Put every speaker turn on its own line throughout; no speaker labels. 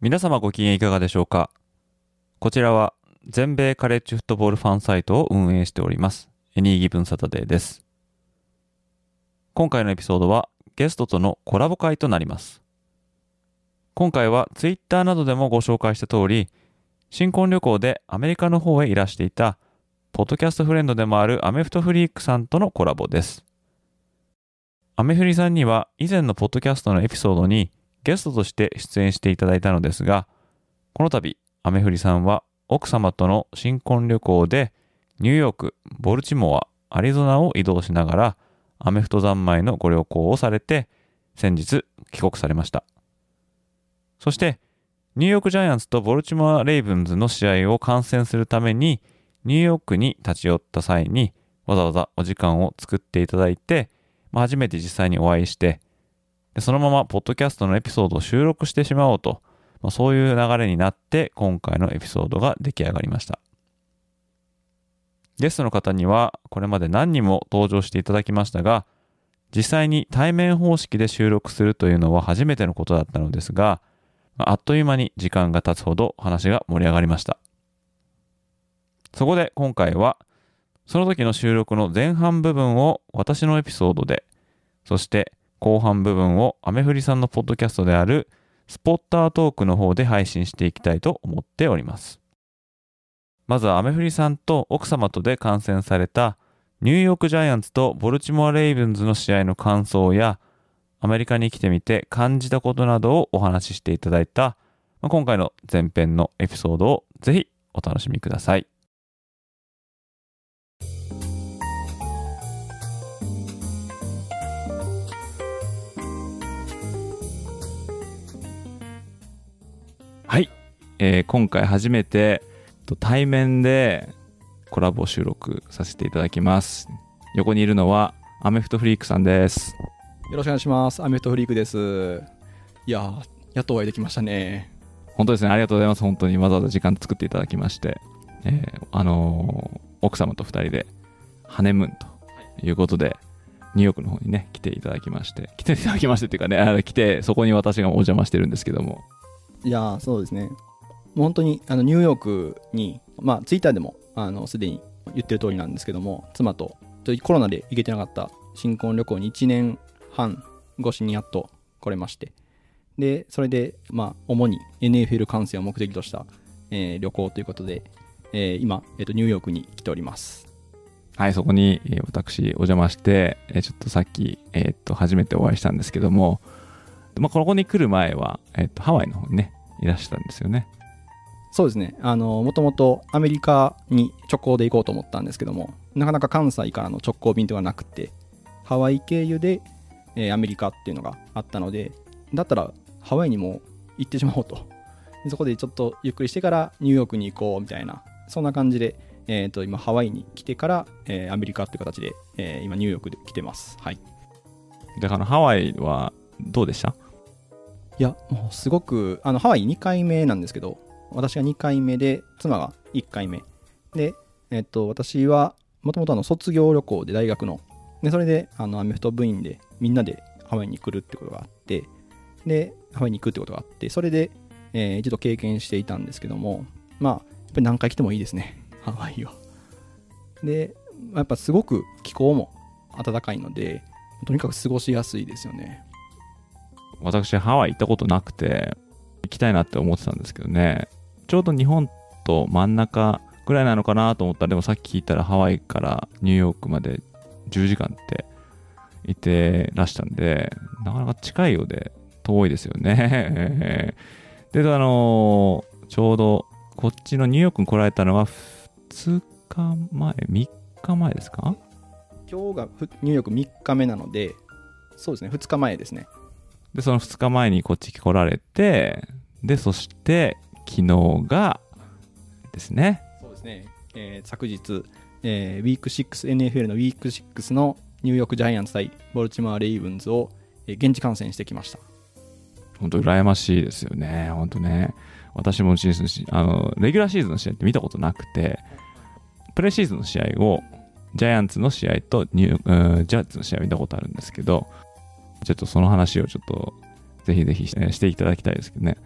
皆様ご機嫌いかがでしょうか？こちらは全米カレッジフットボールファンサイトを運営しておりますエニーギブンサタデーです。今回のエピソードはゲストとのコラボ会となります。今回はツイッターなどでもご紹介した通り新婚旅行でアメリカの方へいらしていたポッドキャストフレンドでもあるアメフトフリークさんとのコラボです。アメフリさんには以前のポッドキャストのエピソードにゲストとして出演していただいたのですが、この度、アメフリさんは奥様との新婚旅行でニューヨーク、ボルチモア、アリゾナを移動しながらアメフト三昧のご旅行をされて先日帰国されました。そしてニューヨークジャイアンツとボルチモア・レイブンズの試合を観戦するためにニューヨークに立ち寄った際にわざわざお時間を作っていただいて、まあ、初めて実際にお会いしてそのままポッドキャストのエピソードを収録してしまおうと、まあ、そういう流れになって今回のエピソードが出来上がりました。ゲストの方にはこれまで何人も登場していただきましたが、実際に対面方式で収録するというのは初めてのことだったのですが、あっという間に時間が経つほど話が盛り上がりました。そこで今回は、その時の収録の前半部分を私のエピソードで、そして後半部分をアメフリさんのポッドキャストであるスポッタートークの方で配信していきたいと思っております。まずはアメフリさんと奥様とで観戦されたニューヨークジャイアンツとボルチモア・レイブンズの試合の感想やアメリカに来てみて感じたことなどをお話ししていただいた今回の前編のエピソードをぜひお楽しみください。はい、えー、今回初めて対面でコラボ収録させていただきます。横にいるのはアメフトフリークさんです。
よろしくお願いします。アメフトフリークです。いややっとお会いできましたね。
本当ですね。ありがとうございます。本当にわざわざ時間作っていただきまして、えー、あのー、奥様と2人でハネムーンということで、ニューヨークの方にね来ていただきまして来ていただきましてっていうかね来てそこに私がお邪魔してるんですけども。
いやそうですね。本当にあのニューヨークに、まあ、ツイッターでもあのすでに言ってる通りなんですけども、妻とちょコロナで行けてなかった新婚旅行に1年半越しにやっと来れまして、で、それで、まあ、主に NFL 観戦を目的とした、えー、旅行ということで、えー、今、えーと、ニューヨークに来ております。
はい、そこに、えー、私お邪魔して、えー、ちょっとさっき、えー、と、初めてお会いしたんですけども、まあ、ここに来る前は、えっと、ハワイの方にね、いらしたんですよね。
そうですね。あの、もともとアメリカに直行で行こうと思ったんですけども、なかなか関西からの直行便とかなくて、ハワイ経由で、えー、アメリカっていうのがあったので、だったらハワイにも行ってしまおうと。そこでちょっとゆっくりしてからニューヨークに行こうみたいな、そんな感じで、えー、と今ハワイに来てから、えー、アメリカっていう形で、えー、今ニューヨークで来てます。はい。
だからハワイはどうでした？
いや、もうすごく、あの、ハワイ2回目なんですけど、私が2回目で、妻が1回目。で、えっと、私は、もともと卒業旅行で大学の、で、それで、あの、アメフト部員で、みんなでハワイに来るってことがあって、で、ハワイに行くってことがあって、それで、えー、一度経験していたんですけども、まあ、やっぱり何回来てもいいですね、ハワイは。で、やっぱすごく気候も暖かいので、とにかく過ごしやすいですよね。
私ハワイ行ったことなくて行きたいなって思ってたんですけどねちょうど日本と真ん中ぐらいなのかなと思ったらでもさっき聞いたらハワイからニューヨークまで10時間っていてらしたんでなかなか近いようで遠いですよね であのー、ちょうどこっちのニューヨークに来られたのは2日前3日前ですか？
今日がニューヨーク3日目なのでそうですね、2日前ですね。
で、その2日前にこっち来られて、で、そして昨日がですね。
そうですね、えー昨日、えーウィーク6、NFL のウィーク6のニューヨークジャイアンツ対ボルチモア・レイブンズを、えー現地観戦してきました。
本当羨ましいですよね。本当ね。私もシーズンし、あの、レギュラーシーズンの試合って見たことなくて、プレシーズンの試合を、ジャイアンツの試合とニュー、うんジャイアンツの試合見たことあるんですけど、ちょっとその話をちょっと、ぜひぜひしていただきたいですけどね。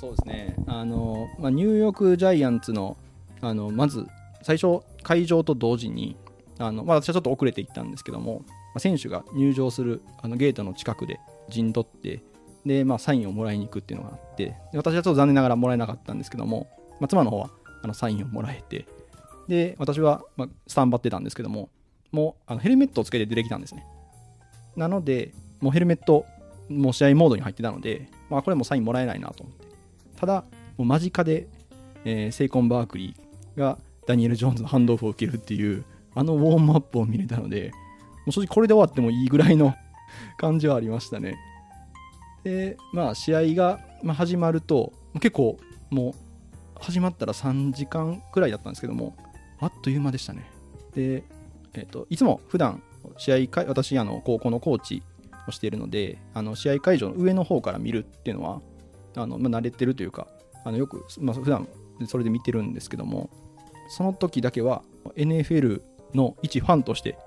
そうですね、あのまあ、ニューヨークジャイアンツのあのまず最初、会場と同時にあの、まあ、私はちょっと遅れて行ったんですけども、まあ、選手が入場するあのゲートの近くで陣取ってで、まあ、サインをもらいに行くっていうのがあって私はちょっと残念ながらもらえなかったんですけども、まあ、妻の方はあのサインをもらえてで私は、まあ、スタンバってたんですけどももうあのヘルメットをつけて出てきたんですね。なのでもうヘルメットもう試合モードに入ってたので、まあ、これもサインもらえないなと思って。ただ、もう間近で、えーセイコン・バークリーがダニエル・ジョーンズのハンドオフを受けるっていう、あのウォームアップを見れたので、もう正直これで終わってもいいぐらいの感じはありましたね。で、まあ、試合が始まると、結構もう始まったら3時間くらいだったんですけども、あっという間でしたね。で、えっといつも普段試合会、私、あの高校のコーチをしているので、あの試合会場の上の方から見るっていうのは、あのまあ、慣れてるというかあのよく、まあ、普段それで見てるんですけどもその時だけは NFL の一ファンとして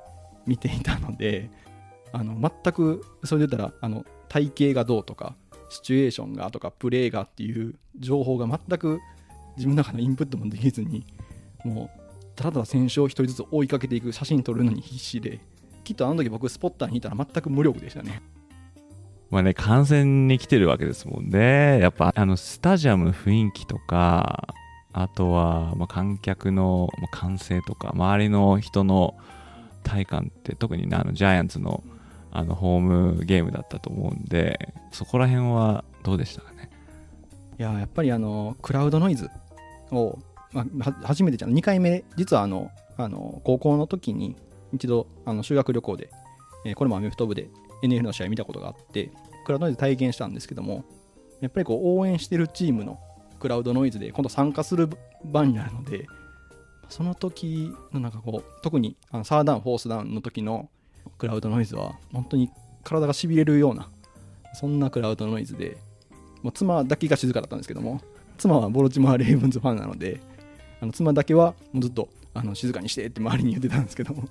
見ていたのであの全くそれで言ったらあの体型がどうとかシチュエーションがとかプレーがっていう情報が全く自分の中のインプットもできずにもうただただ選手を一人ずつ追いかけていく写真撮るのに必死できっとあの時僕スポッターにいたら全く無力でしたね。
まあね、観戦に来てるわけですもんね。やっぱ、あの、スタジアムの雰囲気とか、あとは、まあ、観客の歓声とか、周りの人の体感って、特にね、あの、ジャイアンツの、あの、ホームゲームだったと思うんで、そこら辺はどうでしたかね？
いややっぱりあのクラウドノイズを、まあ、初めてじゃん2回目実はあのあの高校の時に一度あの修学旅行で、えーこれもアメフト部で NFL の試合見たことがあってクラウドノイズ体験したんですけどもやっぱりこう応援してるチームのクラウドノイズで今度参加する場になるのでその時のなんかこう特にあのサーダウンフォースダウンの時のクラウドノイズは本当に体がしびれるようなそんなクラウドノイズでもう妻だけが静かだったんですけども妻はボルチモア・レイブンズファンなのであの妻だけはもうずっとあの静かにしてって周りに言ってたんですけども。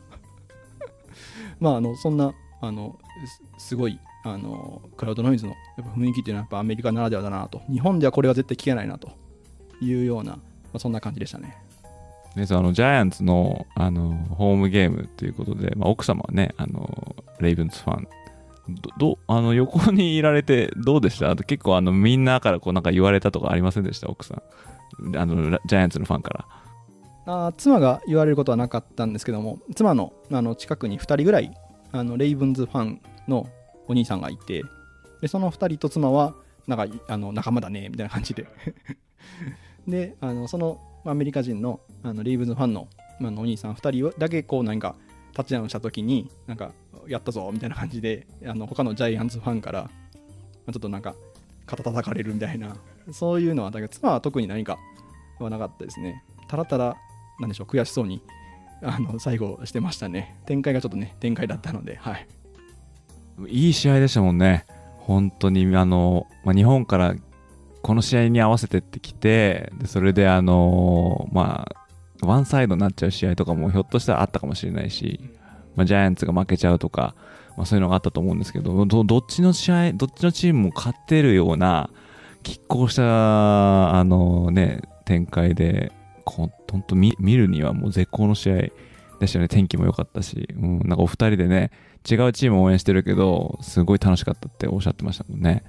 まああのそんなあのすすごいあのクラウドノイズのやっぱ雰囲気っていうのはやっぱアメリカならではだなと。日本ではこれは絶対聞けないなと。いうような、まあ、そんな感じでしたね。
ね、あのジャイアンツのあのホームゲームということで、まあ、奥様はねあのレイブンズファン。どどあの横にいられてどうでした？結構あのみんなからこうなんか言われたとかありませんでした？奥さん。あのラジャイアンツのファンから。
あー妻が言われることはなかったんですけども妻のあの近くに2人ぐらいあのレイブンズファンのお兄さんがいてでその2人と妻はなんかあの仲間だねみたいな感じで。であのそのアメリカ人のあのレイブンズファンの,、あ、のお兄さん2人だけこうなんかタッチダウンした時になんかやったぞみたいな感じであの他のジャイアンツファンからちょっとなんか肩叩かれるみたいなそういうのはだけど妻は特に何かはなかったですね。ただただなんでしょう悔しそうにあの最後してましたね。展開がちょっとね展開だったのではい。
いい試合でしたもんね。本当にあの、まあ、日本からこの試合に合わせてってきてでそれであのまあワンサイドになっちゃう試合とかもひょっとしたらあったかもしれないし、まあ、ジャイアンツが負けちゃうとか、まあ、そういうのがあったと思うんですけどどっちの試合どっちのチームも勝てるような拮抗したあのね展開でこ本当見見るにはもう絶好の試合でしたよね。天気も良かったし、うん、なんかお二人でね違うチームを応援してるけどすごい楽しかったっておっしゃってましたもんね。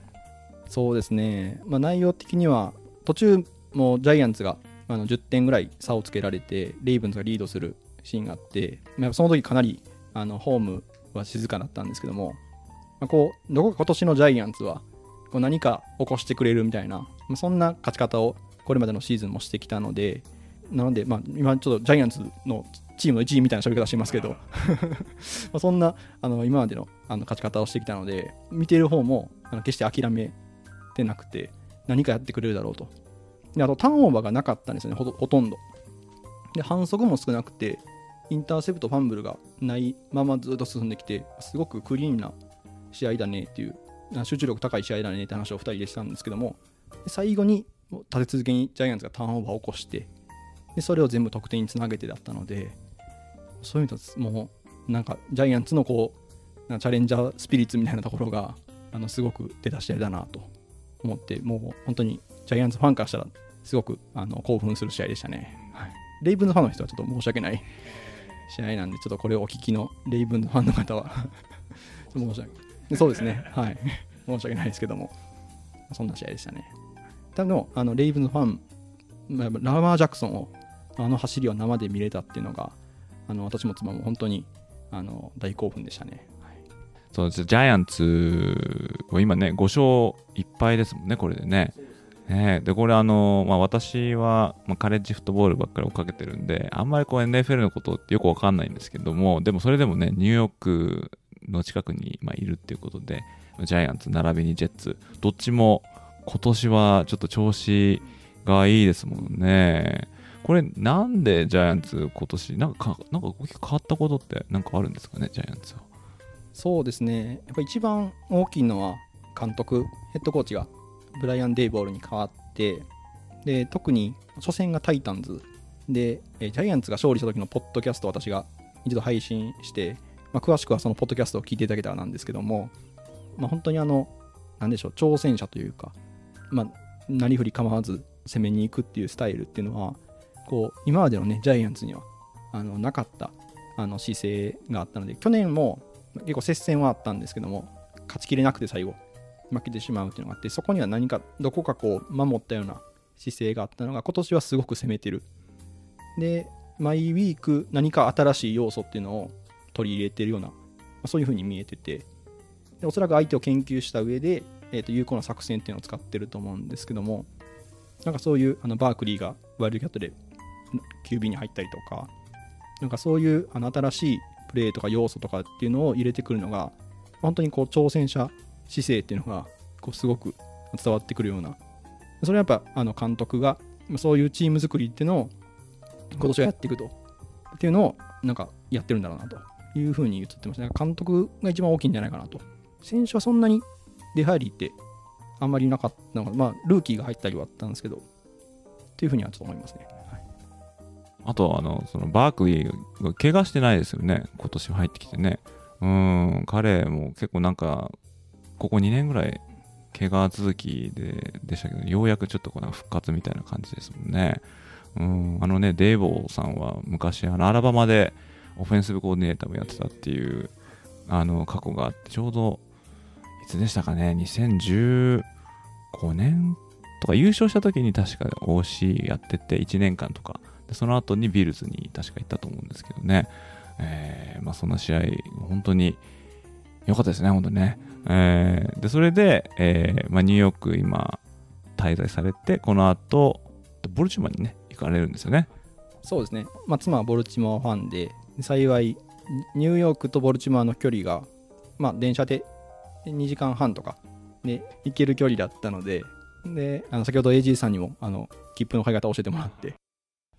そうですね、まあ、内容的には途中もジャイアンツがあの10点ぐらい差をつけられてレイブンズがリードするシーンがあって、まあ、その時かなりあのホームは静かだったんですけども、まあ、こうどこか今年のジャイアンツはこう何か起こしてくれるみたいな、まあ、そんな勝ち方をこれまでのシーズンもしてきたのでなので、まあ、今ちょっとジャイアンツのチームの一員みたいな喋り方してますけど。まあそんなあの今までのあの勝ち方をしてきたので見ている方もあの決して諦めてなくて何かやってくれるだろうと。であとターンオーバーがなかったんですよねほとほとんど。で反則も少なくてインターセプトファンブルがないままずっと進んできてすごくクリーンな試合だねっていう集中力高い試合だねって話を2人でしたんですけども最後に立て続けにジャイアンツがターンオーバーを起こしてでそれを全部得点につなげてだったのでそういう意味ではもうなんかジャイアンツのこうチャレンジャースピリッツみたいなところがあのすごく出た試合だなと思ってもう本当にジャイアンツファンからしたらすごくあの興奮する試合でしたね、はい、レイブンズファンの人はちょっと申し訳ない 試合なんでちょっとこれをお聞きのレイブンズファンの方は 申し訳ない。そうですね。はい。申し訳ないですけども。そんな試合でしたね。多分あのレイブンズファンラマー・ジャクソンをあの走りを生で見れたっていうのがあの私も妻も本当にあの大興奮でしたね。はい、
そうですジャイアンツは今ね5勝1敗ですもんね、これでね。ねでこれあの、まあ、私は、まあ、カレッジフットボールばっかり追っかけてるんであんまりこう NFL のことってよくわかんないんですけどもでもそれでもねニューヨークの近くに、まあ、いるっていうことでジャイアンツ並びにジェッツどっちも今年はちょっと調子がいいですもんねこれなんでジャイアンツ今年なんかなんか変わったことって何かあるんですかねジャイアンツは。
そうですねやっぱ一番大きいのは監督ヘッドコーチがブライアン・デイボールに変わってで特に初戦がタイタンズでジャイアンツが勝利した時のポッドキャストを私が一度配信して、まあ、詳しくはそのポッドキャストを聞いていただけたらなんですけども、まあ、本当にあのなんでしょう挑戦者というか、まあ、なりふり構わず攻めに行くっていうスタイルっていうのはこう今までのねジャイアンツにはあのなかったあの姿勢があったので去年も結構接戦はあったんですけども勝ちきれなくて最後負けてしまうっていうのがあってそこには何かどこかこう守ったような姿勢があったのが今年はすごく攻めてる。で毎ウィーク何か新しい要素っていうのを取り入れてるようなそういう風に見えててでおそらく相手を研究した上で、えー、と有効な作戦っていうのを使ってると思うんですけどもなんかそういうあのバークリーがワイルドキャットで QB に入ったりとか、なんかそういうあの新しいプレーとか要素とかっていうのを入れてくるのが、本当にこう挑戦者姿勢っていうのがこうすごく伝わってくるような、それはやっぱあの監督がそういうチーム作りっていうのを今年はやっていくとっていうのをなんかやってるんだろうなというふうに言ってました、ね。監督が一番大きいんじゃないかなと。選手はそんなに出入りってあんまりなかったのが、まあ、ルーキーが入ったりはあったんですけど、っていうふうにはちょっと思いますね。
あと、あの、そのバークリーが怪我してないですよね。今年入ってきてね。うん、彼も結構なんか、ここ2年ぐらい怪我続きででしたけど、ようやくちょっとこう復活みたいな感じですもんね。うん、あのね、デイボーさんは昔、あの、アラバマでオフェンスブコーディネーターもやってたっていう、あの、過去があって、ちょうど、いつでしたかね、2015年とか優勝した時に確か OC やってて、1年間とかその後にビルズに確か行ったと思うんですけどね、えー、まあ、そんな試合、本当に良かったですね、本当にね。えー、でそれで、えーまあ、ニューヨーク今、滞在されて、この後ボルチモアにね、行かれるんですよね。
そうですね、まあ、妻はボルチモアファンで、幸い、ニューヨークとボルチモアの距離が、まあ、電車で2時間半とかで行ける距離だったので、であの先ほど AG さんにもあの切符の買い方を教えてもらって、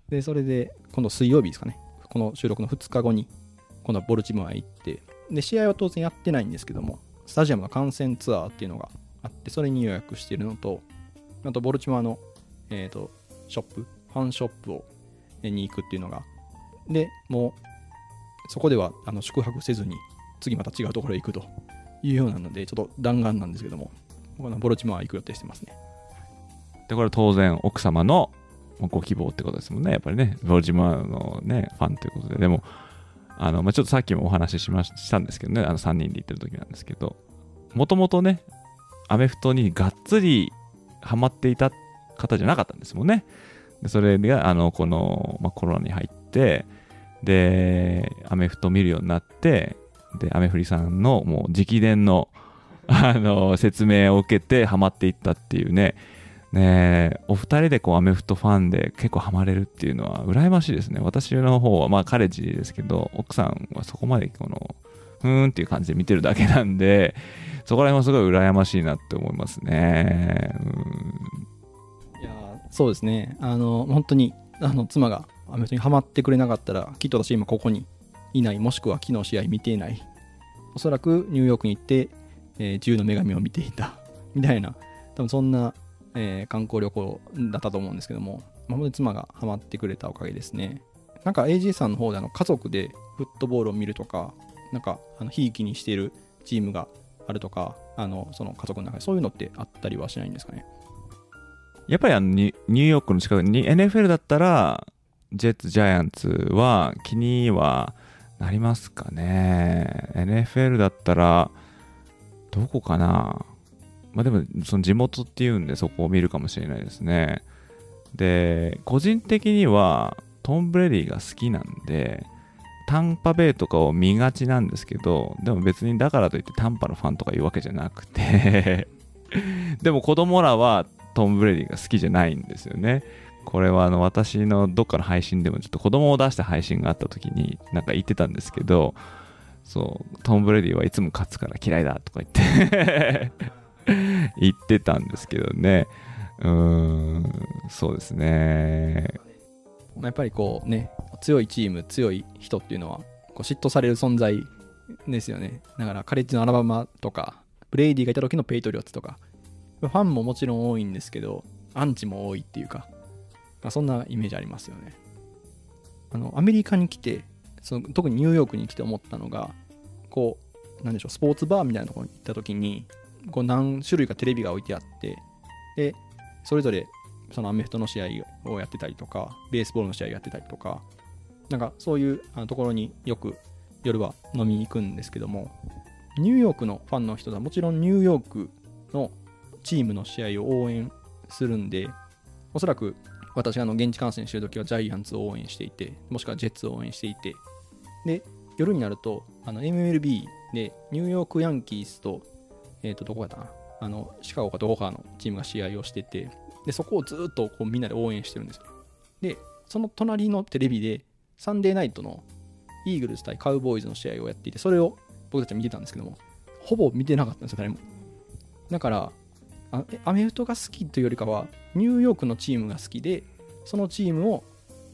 で、それで、今度水曜日ですかね。この収録の2日後に、今度はボルチモア行って、で、試合は当然やってないんですけども、スタジアムの観戦ツアーっていうのがあって、それに予約してるのと、あと、ボルチモアの、えっ、ー、と、ショップ、ファンショップを、に行くっていうのが、で、もう、そこではあの宿泊せずに、次また違うところへ行くというようなので、ちょっと弾丸なんですけども、このボルチモア行く予定してますね。
で、これ当然、奥様のご希望ってことですもんね。やっぱりね、ボルジマーのね、ファンということで。でも、あの、まあ、ちょっとさっきもお話ししましたんですけどね、あの3人で行ってる時なんですけど、もともとね、アメフトにがっつりハマっていた方じゃなかったんですもんね。でそれが、あの、この、まあ、コロナに入って、で、アメフト見るようになって、で、アメフリさんのもう直伝の、あの、説明を受けてハマっていったっていうね、ねお二人でこうアメフトファンで結構ハマれるっていうのは羨ましいですね。私の方はまあカレッジですけど、奥さんはそこまでこの、ふーんっていう感じで見てるだけなんで、そこら辺もすごい羨ましいなって思いますね。うん。
いやそうですね。あの本当にあの妻がアメフトにハマってくれなかったらきっと私今ここにいないもしくは昨日試合見ていない。おそらくニューヨークに行って、えー自由の女神を見ていた。みたいな。多分そんな、えー観光旅行だったと思うんですけども、まあ、妻がハマってくれたおかげですねなんか AJ さんの方であの家族でフットボールを見るとかなんかあのひいきにしているチームがあるとかあのその家族の中でそういうのってあったりはしないんですかね？
やっぱりあのニューヨークの近くに NFL だったら、ジェッツ、ジャイアンツは気にはなりますかね。NFL だったら、どこかな。まあでも、その地元っていうんでそこを見るかもしれないですね。で、個人的にはトム・ブレディが好きなんで、タンパベイとかを見がちなんですけど、でも別にだからといってタンパのファンとかいうわけじゃなくて、でも子供らはトム・ブレディが好きじゃないんですよね。これはあの私のどっかの配信でもちょっと子供を出した配信があった時になんか言ってたんですけど、そう、トム・ブレディはいつも勝つから嫌いだとか言って 言ってたんですけどね。うん、そうですね。
やっぱりこうね強いチーム強い人っていうのはこう嫉妬される存在ですよねだからカレッジのアラバマとかブレイディがいた時のペイトリオッツとかファンももちろん多いんですけどアンチも多いっていうか、そんなイメージありますよねあのアメリカに来てその特にニューヨークに来て思ったのがこうなんでしょうスポーツバーみたいなところに行った時にこう何種類かテレビが置いてあってでそれぞれそのアメフトの試合をやってたりとか、ベースボールの試合をやってたりとか、なんかそういうところによく夜は飲みに行くんですけども、ニューヨークのファンの人はもちろんニューヨークのチームの試合を応援するんで、おそらく私が現地観戦してるときはジャイアンツを応援していて、もしくはジェッツを応援していて、で、夜になるとあの MLB でニューヨークヤンキースと、えっ、と、どこだったかな？あの、シカゴかどこかのチームが試合をしてて、で、そこをずっとこうみんなで応援してるんですよ。で、その隣のテレビで、サンデーナイトのイーグルス対カウボーイズの試合をやっていて、それを僕たちは見てたんですけども、ほぼ見てなかったんですよ、誰も。だから、アメフトが好きというよりかは、ニューヨークのチームが好きで、そのチームを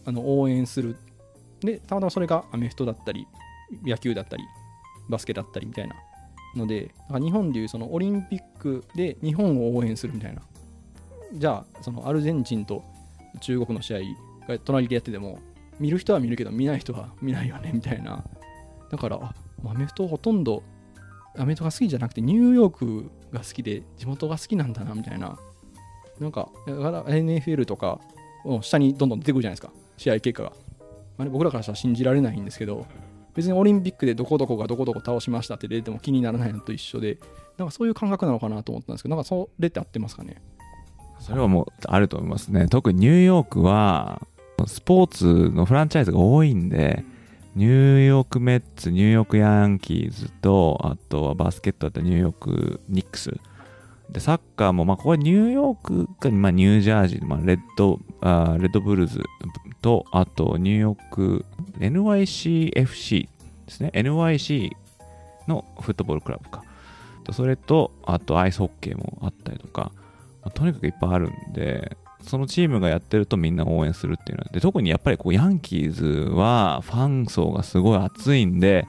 あの応援する。で、たまたまそれがアメフトだったり、野球だったり、バスケだったりみたいなので、日本でいうそのオリンピックで日本を応援するみたいな。じゃあ、そのアルゼンチンと中国の試合が隣でやってても、見る人は見るけど、見ない人は見ないよねみたいな。だから、あアメフトほとんど、アメフトが好きじゃなくて、ニューヨークが好きで、地元が好きなんだなみたいな。なんか、NFL とか、下にどんどん出てくるじゃないですか、試合結果が。あね僕らからしたら信じられないんですけど、別にオリンピックでどこどこがどこどこ倒しましたって出ても気にならないのと一緒で、なんかそういう感覚なのかなと思ったんですけど、なんかそれって合ってますかね。
それはもうあると思いますね。特にニューヨークは、スポーツのフランチャイズが多いんで、ニューヨークメッツ、ニューヨークヤンキーズと、あとはバスケットだったニューヨークニックス。で、サッカーも、まあ、ここはニューヨークか、まあ、ニュージャージー、まあ、レッド、あレッドブルーズと、あと、ニューヨーク、NYCFC ですね。NYC のフットボールクラブか。それと、あと、アイスホッケーもあったりとか、まあとにかくいっぱいあるんで、そのチームがやってるとみんな応援するっていうのは。で、特にやっぱりこう、ヤンキーズはファン層がすごい熱いんで、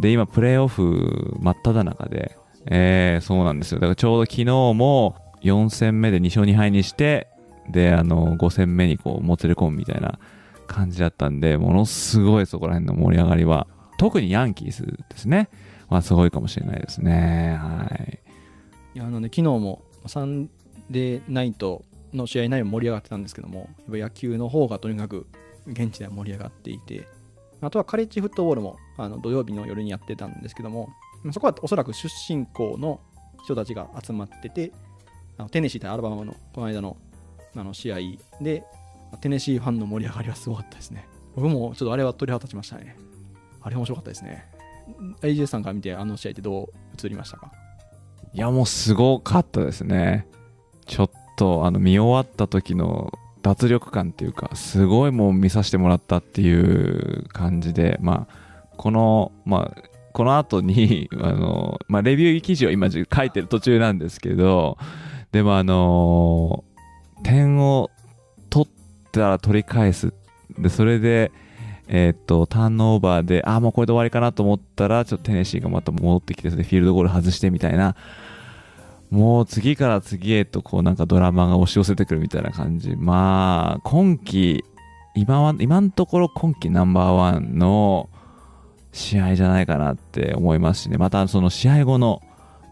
で、今、プレーオフ真っ只中で、えー、そうなんですよ。だからちょうど昨日も4戦目で2勝2敗にして、で、あの、5戦目にこう、もつれ込むみたいな感じだったんで、ものすごいそこら辺の盛り上がりは、特にヤンキースですね。まあ、すごいかもしれないですね。はい。
いやあのね、昨日もサンデーナイトの試合内容盛り上がってたんですけども、やっぱ野球の方がとにかく現地では盛り上がっていて、あとはカレッジフットボールもあの土曜日の夜にやってたんですけども、そこはおそらく出身校の人たちが集まってて、あのテネシー対アルバマのこの間のあの試合で、テネシーファンの盛り上がりはすごかったですね。僕もちょっとあれは鳥肌立ちましたね。あれ面白かったですね。AJ さんから見てあの試合ってどう映りましたか？
いや、もうすごかったですね。ちょっとあの見終わった時の脱力感っていうかすごいもう見させてもらったっていう感じでまあこのまあこの後に あの、まあ、レビュー記事を今書いてる途中なんですけどでもあの点を取ったら取り返すでそれでえー、っと、ターンオーバーで、あ、もうこれで終わりかなと思ったら、ちょっとテネシーがまた戻ってきて、それフィールドゴール外してみたいな、もう次から次へとこうなんかドラマが押し寄せてくるみたいな感じ。まあ、今季、今は、今のところ今季ナンバーワンの試合じゃないかなって思いますしね。またその試合後の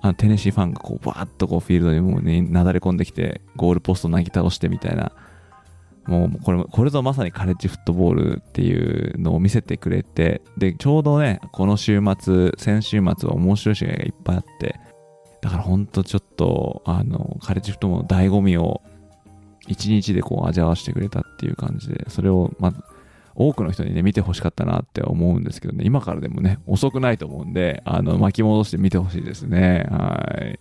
あのテネシーファンがこうバーッとこうフィールドにもうね、なだれ込んできて、ゴールポストをなぎ倒してみたいな。もうこれ、これぞまさにカレッジフットボールっていうのを見せてくれて、で、ちょうどね、この週末、先週末は面白い試合がいっぱいあって、だからほんとちょっと、あの、カレッジフットボールの醍醐味を一日でこう味わわせてくれたっていう感じで、それをまず、多くの人にね、見てほしかったなって思うんですけどね、今からでもね、遅くないと思うんで、あの、巻き戻して見てほしいですね。はい。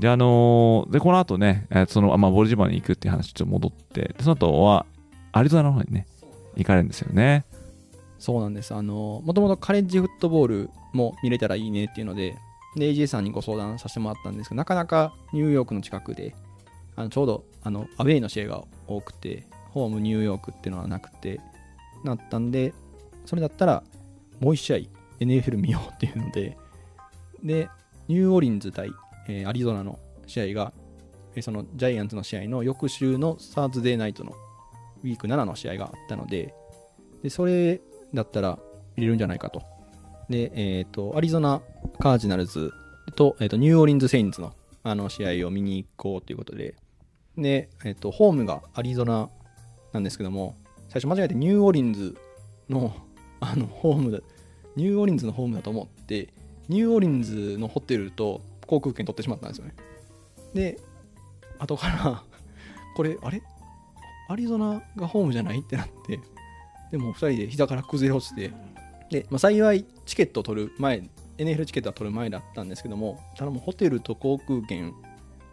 で、あのー、で、この後ね、えその、まあ、ボルジバに行くっていう話ちょっと戻って、その後は、アリゾナの方にね、行かれるんですよね。
そうなんです。あの、もともとカレッジフットボールも見れたらいいねっていうので、で、AJ さんにご相談させてもらったんですけど、なかなかニューヨークの近くで、あのちょうどあのアウェイの試合が多くて、ホームニューヨークっていうのはなくて、なったんで、それだったらもう1試合 NFL 見ようっていうので、で、ニューオーリンズ対、えー、アリゾナの試合が、えー、そのジャイアンツの試合の翌週のサーズデーナイトのウィーク7の試合があったので、でそれだったら入れるんじゃないかと。で、えっ、ー、と、アリゾナカージナルズと、えーと、ニューオーリンズ・セインズのあの試合を見に行こうということで、で、えっ、ー、と、ホームがアリゾナなんですけども、最初間違えてニューオーリンズの あのホームだ、ニューオーリンズのホームだと思って、ニューオーリンズのホテルと航空券取ってしまったんですよね。で、後から これ、あれ？アリゾナがホームじゃない？ってなって、でも2人で膝から崩れ落ちて、で、まあ、幸いチケットを取る前、NFL チケットは取る前だったんですけども、ただもうホテルと航空券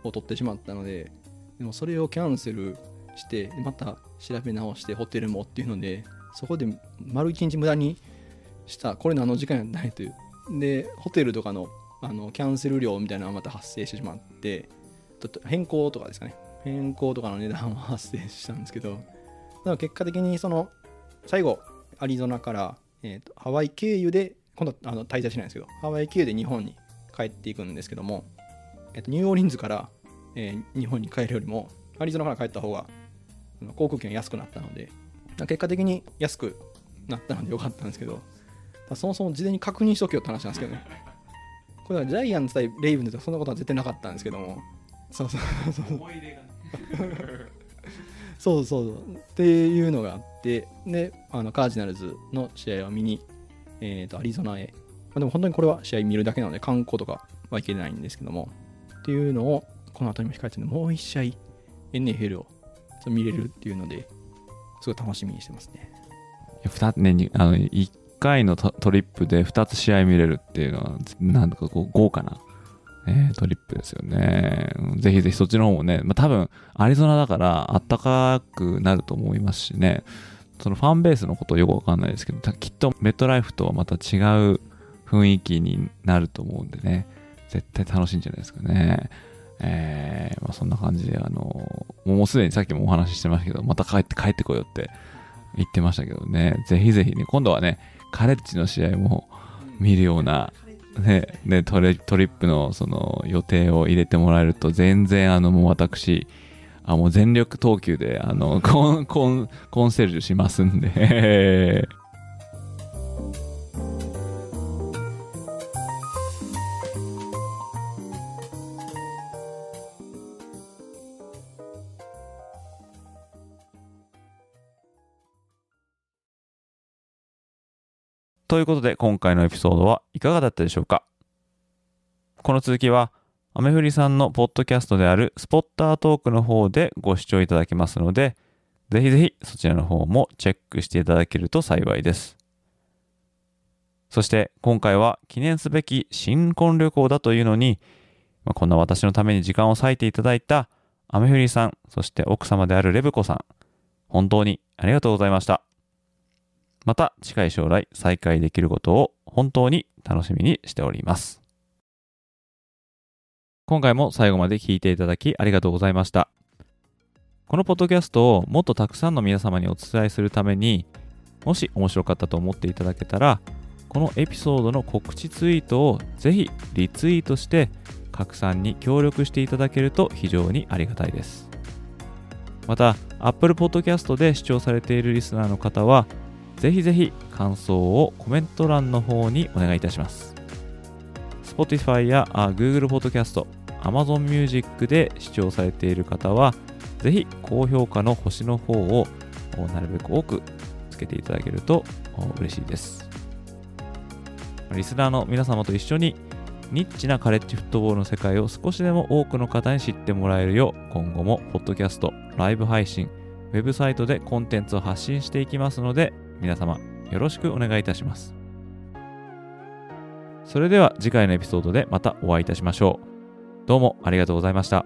を取ってしまったので、でもそれをキャンセルして、また調べ直してホテルもっていうので、そこで丸一日無駄にした、これ何の時間やないという。で、ホテルとかのあのキャンセル料みたいなのがまた発生してしまってっと、変更とかですかね。変更とかの値段は発生したんですけど、だから結果的にその最後、アリゾナからえーと、ハワイ経由で、今度あの滞在しないんですけど、ハワイ経由で日本に帰っていくんですけども、えーと、ニューオーリンズから、えー、日本に帰るよりも、アリゾナから帰った方が航空券安くなったので、結果的に安くなったのでよかったんですけど、そもそも事前に確認しとけよって話なんですけどね。これはジャイアンツ対レイブンでそんなことは絶対なかったんですけども、そうそうそう。思い出がそうそう。っていうのがあってであのカージナルズの試合を見に、えーと、アリゾナへ、まあ、でも本当にこれは試合見るだけなので観光とかはいけないんですけども。っていうのをこの後にも控えてるのでもう1試合 NFL を見れるっていうのですごい楽しみにしてますね。
ねあの1回のトリップで2つ試合見れるっていうのはなんだかこう豪華なね、トリップですよね。ぜひぜひそっちの方もね、まあ、多分アリゾナだからあったかくなると思いますしね、そのファンベースのことよくわかんないですけど、きっとメットライフとはまた違う雰囲気になると思うんでね、絶対楽しいんじゃないですかね。えー、まあ、そんな感じで、あの、もうすでにさっきもお話ししてましたけど、また帰って帰ってこようって言ってましたけどね、ぜひぜひね、今度はね、カレッジの試合も見るような、ね、ねトレトリップのその予定を入れてもらえると全然あのもう私あもう全力投球であのコンコンコンセルジュしますんで。ということで今回のエピソードはいかがだったでしょうか？この続きはアメフリさんのポッドキャストであるスポッタートークの方でご視聴いただけますのでぜひぜひそちらの方もチェックしていただけると幸いです。そして今回は記念すべき新婚旅行だというのに、まあ、こんな私のために時間を割いていただいたアメフリさん、そして奥様であるレブコさん、本当にありがとうございました。また近い将来再会できることを本当に楽しみにしております。今回も最後まで聞いていただきありがとうございました。このポッドキャストをもっとたくさんの皆様にお伝えするために、もし面白かったと思っていただけたら、このエピソードの告知ツイートをぜひリツイートして拡散に協力していただけると非常にありがたいです。また、Apple Podcast で視聴されているリスナーの方は、ぜひぜひ感想をコメント欄の方にお願いいたします。Spotify やあ Google Podcast、Amazon Music で視聴されている方は、ぜひ高評価の星の方をなるべく多くつけていただけると嬉しいです。リスナーの皆様と一緒にニッチなカレッジフットボールの世界を少しでも多くの方に知ってもらえるよう今後もポッドキャスト、ライブ配信、ウェブサイトでコンテンツを発信していきますので皆様よろしくお願いいたします。それでは次回のエピソードでまたお会いいたしましょう。どうもありがとうございました。